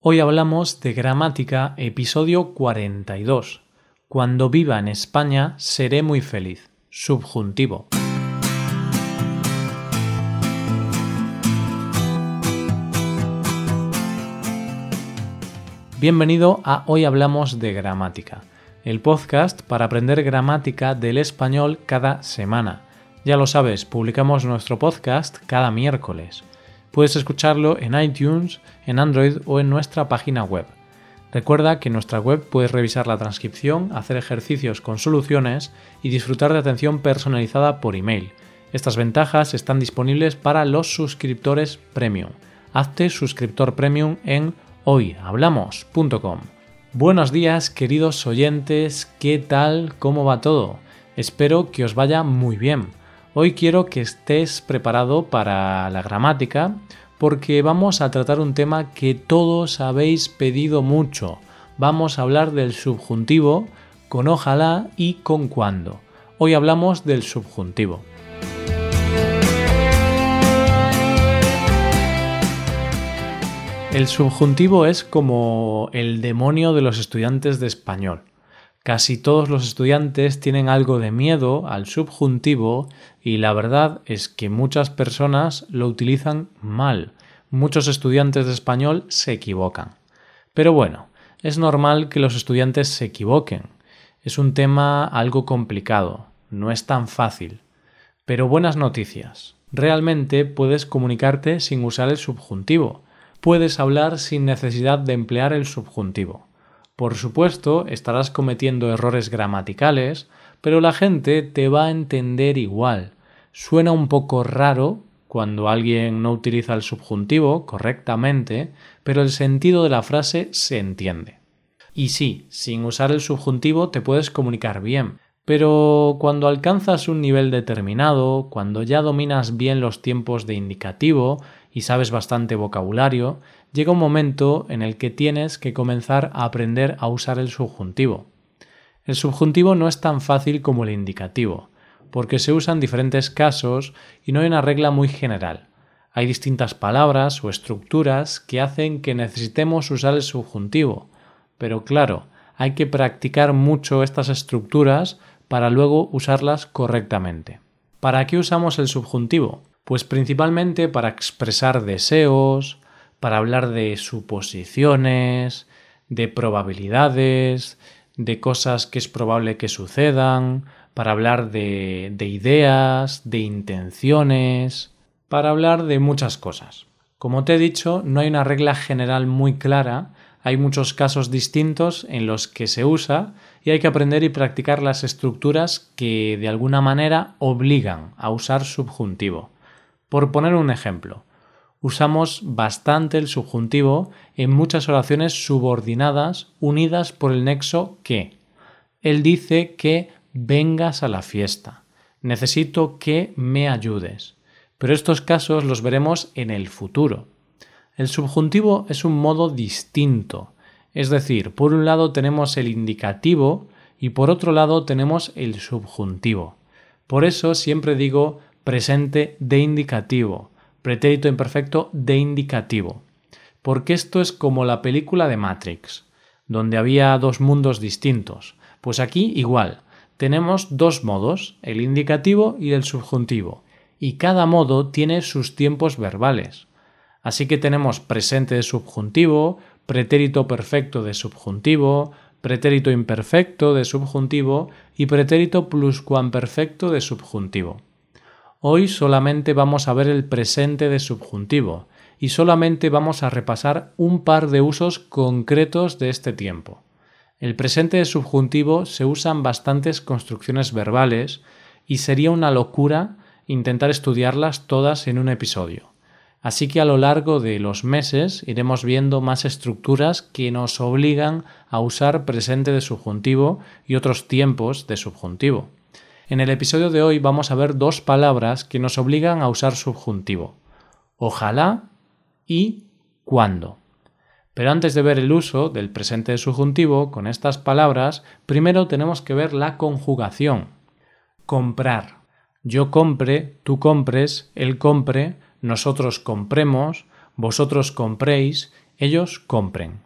Hoy hablamos de gramática, episodio 42. Cuando viva en España seré muy feliz. Subjuntivo. Bienvenido a Hoy Hablamos de Gramática, el podcast para aprender gramática del español cada semana. Ya lo sabes, publicamos nuestro podcast cada miércoles. Puedes escucharlo en iTunes, en Android o en nuestra página web. Recuerda que en nuestra web puedes revisar la transcripción, hacer ejercicios con soluciones y disfrutar de atención personalizada por email. Estas ventajas están disponibles para los suscriptores premium. Hazte suscriptor premium en hoyhablamos.com. Buenos días queridos oyentes, ¿qué tal? ¿Cómo va todo? Espero que os vaya muy bien. Hoy quiero que estés preparado para la gramática porque vamos a tratar un tema que todos habéis pedido mucho. Vamos a hablar del subjuntivo con ojalá y con cuando. Hoy hablamos del subjuntivo. El subjuntivo es como el demonio de los estudiantes de español. Casi todos los estudiantes tienen algo de miedo al subjuntivo y la verdad es que muchas personas lo utilizan mal. Muchos estudiantes de español se equivocan. Pero bueno, es normal que los estudiantes se equivoquen. Es un tema algo complicado, no es tan fácil. Pero buenas noticias. Realmente puedes comunicarte sin usar el subjuntivo puedes hablar sin necesidad de emplear el subjuntivo. Por supuesto, estarás cometiendo errores gramaticales, pero la gente te va a entender igual. Suena un poco raro cuando alguien no utiliza el subjuntivo correctamente, pero el sentido de la frase se entiende. Y sí, sin usar el subjuntivo te puedes comunicar bien, pero cuando alcanzas un nivel determinado, cuando ya dominas bien los tiempos de indicativo y sabes bastante vocabulario, llega un momento en el que tienes que comenzar a aprender a usar el subjuntivo. El subjuntivo no es tan fácil como el indicativo, porque se usa en diferentes casos y no hay una regla muy general. Hay distintas palabras o estructuras que hacen que necesitemos usar el subjuntivo, pero claro, hay que practicar mucho estas estructuras para luego usarlas correctamente. ¿Para qué usamos el subjuntivo? Pues principalmente para expresar deseos, para hablar de suposiciones, de probabilidades, de cosas que es probable que sucedan, para hablar de, de ideas, de intenciones, para hablar de muchas cosas. Como te he dicho, no hay una regla general muy clara, hay muchos casos distintos en los que se usa y hay que aprender y practicar las estructuras que de alguna manera obligan a usar subjuntivo. Por poner un ejemplo, usamos bastante el subjuntivo en muchas oraciones subordinadas unidas por el nexo que. Él dice que vengas a la fiesta. Necesito que me ayudes. Pero estos casos los veremos en el futuro. El subjuntivo es un modo distinto. Es decir, por un lado tenemos el indicativo y por otro lado tenemos el subjuntivo. Por eso siempre digo presente de indicativo, pretérito imperfecto de indicativo. Porque esto es como la película de Matrix, donde había dos mundos distintos. Pues aquí igual, tenemos dos modos, el indicativo y el subjuntivo, y cada modo tiene sus tiempos verbales. Así que tenemos presente de subjuntivo, pretérito perfecto de subjuntivo, pretérito imperfecto de subjuntivo y pretérito pluscuamperfecto de subjuntivo. Hoy solamente vamos a ver el presente de subjuntivo y solamente vamos a repasar un par de usos concretos de este tiempo. El presente de subjuntivo se usan bastantes construcciones verbales y sería una locura intentar estudiarlas todas en un episodio. Así que a lo largo de los meses iremos viendo más estructuras que nos obligan a usar presente de subjuntivo y otros tiempos de subjuntivo. En el episodio de hoy vamos a ver dos palabras que nos obligan a usar subjuntivo. Ojalá y cuando. Pero antes de ver el uso del presente de subjuntivo con estas palabras, primero tenemos que ver la conjugación. Comprar. Yo compre, tú compres, él compre, nosotros compremos, vosotros compréis, ellos compren.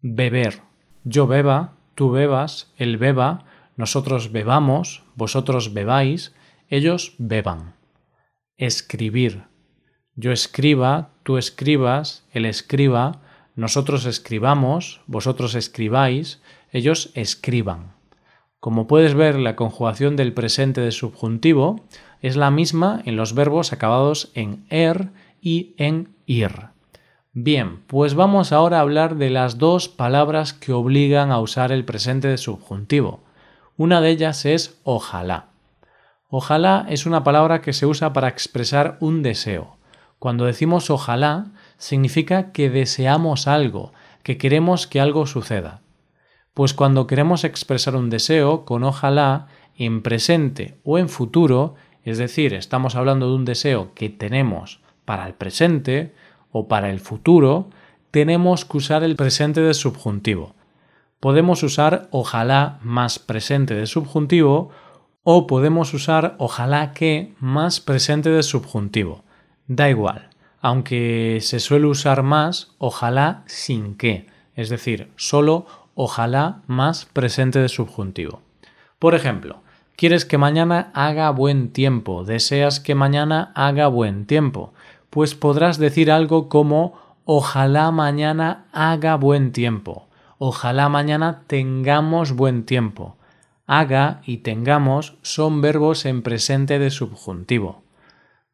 Beber. Yo beba, tú bebas, él beba, nosotros bebamos, vosotros bebáis, ellos beban. Escribir. Yo escriba, tú escribas, él escriba, nosotros escribamos, vosotros escribáis, ellos escriban. Como puedes ver, la conjugación del presente de subjuntivo es la misma en los verbos acabados en er y en ir. Bien, pues vamos ahora a hablar de las dos palabras que obligan a usar el presente de subjuntivo. Una de ellas es ojalá. Ojalá es una palabra que se usa para expresar un deseo. Cuando decimos ojalá, significa que deseamos algo, que queremos que algo suceda. Pues cuando queremos expresar un deseo con ojalá en presente o en futuro, es decir, estamos hablando de un deseo que tenemos para el presente o para el futuro, tenemos que usar el presente de subjuntivo. Podemos usar ojalá más presente de subjuntivo o podemos usar ojalá que más presente de subjuntivo. Da igual, aunque se suele usar más ojalá sin que, es decir, solo ojalá más presente de subjuntivo. Por ejemplo, quieres que mañana haga buen tiempo, deseas que mañana haga buen tiempo, pues podrás decir algo como ojalá mañana haga buen tiempo, ojalá mañana tengamos buen tiempo. Haga y tengamos son verbos en presente de subjuntivo.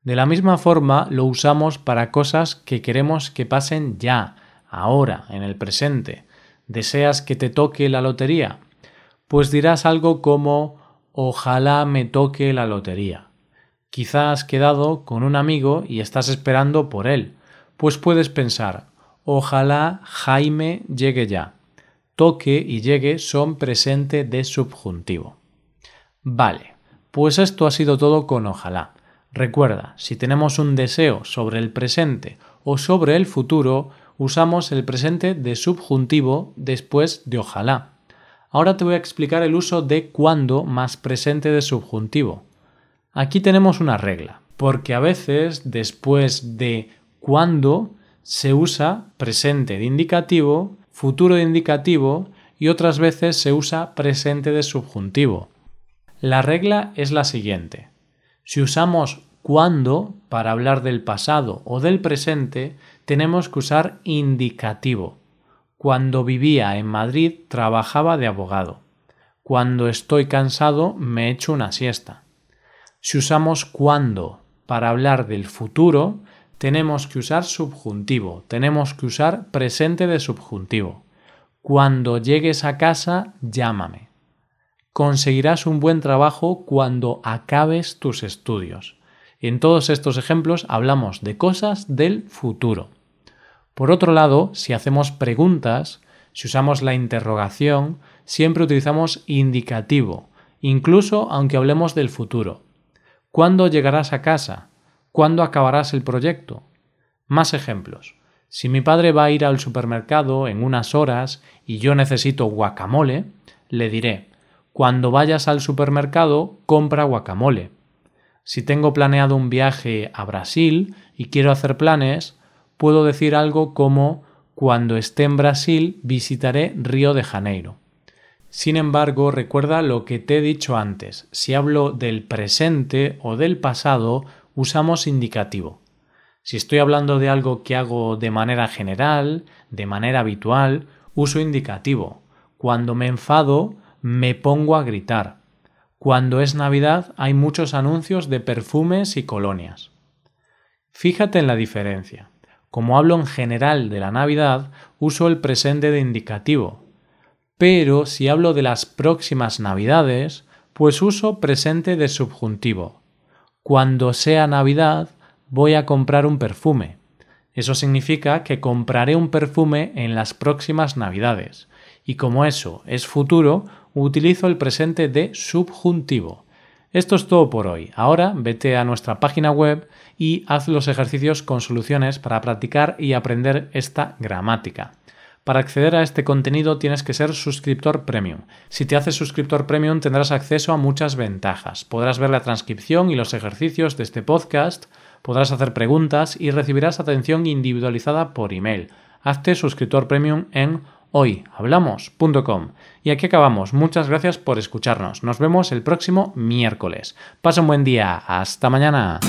De la misma forma lo usamos para cosas que queremos que pasen ya, ahora, en el presente. ¿Deseas que te toque la lotería? Pues dirás algo como ojalá me toque la lotería. Quizá has quedado con un amigo y estás esperando por él, pues puedes pensar ojalá Jaime llegue ya. Toque y llegue son presente de subjuntivo. Vale, pues esto ha sido todo con ojalá. Recuerda, si tenemos un deseo sobre el presente o sobre el futuro, usamos el presente de subjuntivo después de ojalá. Ahora te voy a explicar el uso de cuando más presente de subjuntivo. Aquí tenemos una regla, porque a veces después de cuando se usa presente de indicativo, futuro de indicativo y otras veces se usa presente de subjuntivo. La regla es la siguiente. Si usamos cuando para hablar del pasado o del presente, tenemos que usar indicativo. Cuando vivía en Madrid trabajaba de abogado. Cuando estoy cansado me echo una siesta. Si usamos cuando para hablar del futuro, tenemos que usar subjuntivo, tenemos que usar presente de subjuntivo. Cuando llegues a casa, llámame. Conseguirás un buen trabajo cuando acabes tus estudios. En todos estos ejemplos hablamos de cosas del futuro. Por otro lado, si hacemos preguntas, si usamos la interrogación, siempre utilizamos indicativo, incluso aunque hablemos del futuro. ¿Cuándo llegarás a casa? ¿Cuándo acabarás el proyecto? Más ejemplos. Si mi padre va a ir al supermercado en unas horas y yo necesito guacamole, le diré, cuando vayas al supermercado, compra guacamole. Si tengo planeado un viaje a Brasil y quiero hacer planes, puedo decir algo como cuando esté en Brasil visitaré Río de Janeiro. Sin embargo, recuerda lo que te he dicho antes. Si hablo del presente o del pasado, usamos indicativo. Si estoy hablando de algo que hago de manera general, de manera habitual, uso indicativo. Cuando me enfado, me pongo a gritar. Cuando es Navidad hay muchos anuncios de perfumes y colonias. Fíjate en la diferencia. Como hablo en general de la Navidad, uso el presente de indicativo. Pero si hablo de las próximas Navidades, pues uso presente de subjuntivo. Cuando sea Navidad, voy a comprar un perfume. Eso significa que compraré un perfume en las próximas Navidades. Y como eso es futuro, utilizo el presente de subjuntivo. Esto es todo por hoy. Ahora vete a nuestra página web y haz los ejercicios con soluciones para practicar y aprender esta gramática. Para acceder a este contenido tienes que ser suscriptor premium. Si te haces suscriptor premium tendrás acceso a muchas ventajas. Podrás ver la transcripción y los ejercicios de este podcast, podrás hacer preguntas y recibirás atención individualizada por email hazte suscriptor premium en hoyhablamos.com. Y aquí acabamos. Muchas gracias por escucharnos. Nos vemos el próximo miércoles. Pasa un buen día. Hasta mañana.